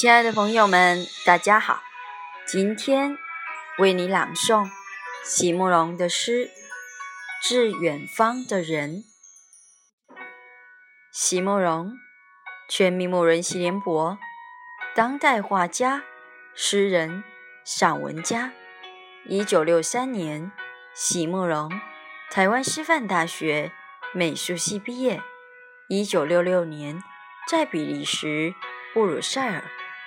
亲爱的朋友们，大家好！今天为你朗诵席慕容的诗《致远方的人》。席慕容，全名慕人席联博，当代画家、诗人、散文家。一九六三年，席慕容台湾师范大学美术系毕业。一九六六年，在比利时布鲁塞尔。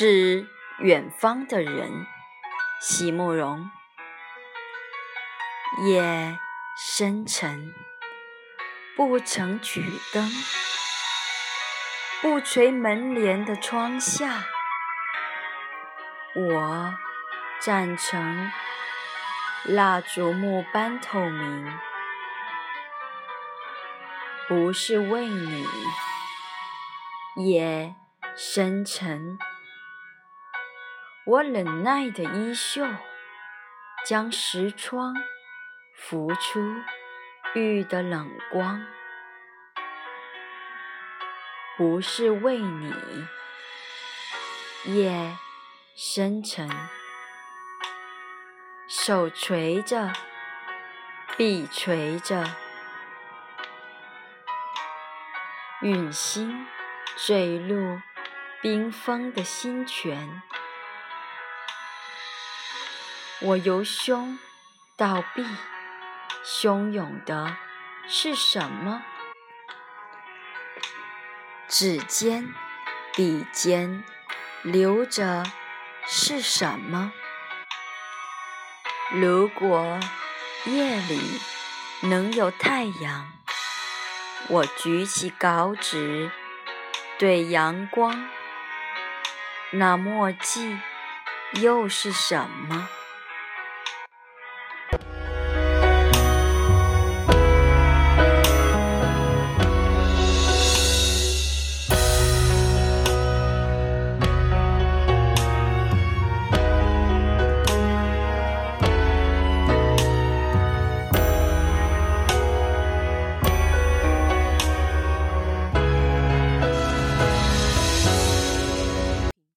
是远方的人，席慕容。夜深沉，不曾举灯，不垂门帘的窗下，我站成蜡烛木般透明，不是为你。夜深沉。我忍耐的衣袖，将石窗浮出玉的冷光，不是为你。夜深沉，手垂着，臂垂着，陨星坠入冰封的心泉。我由胸到臂，汹涌的是什么？指尖、笔尖流着是什么？如果夜里能有太阳，我举起稿纸对阳光，那墨迹又是什么？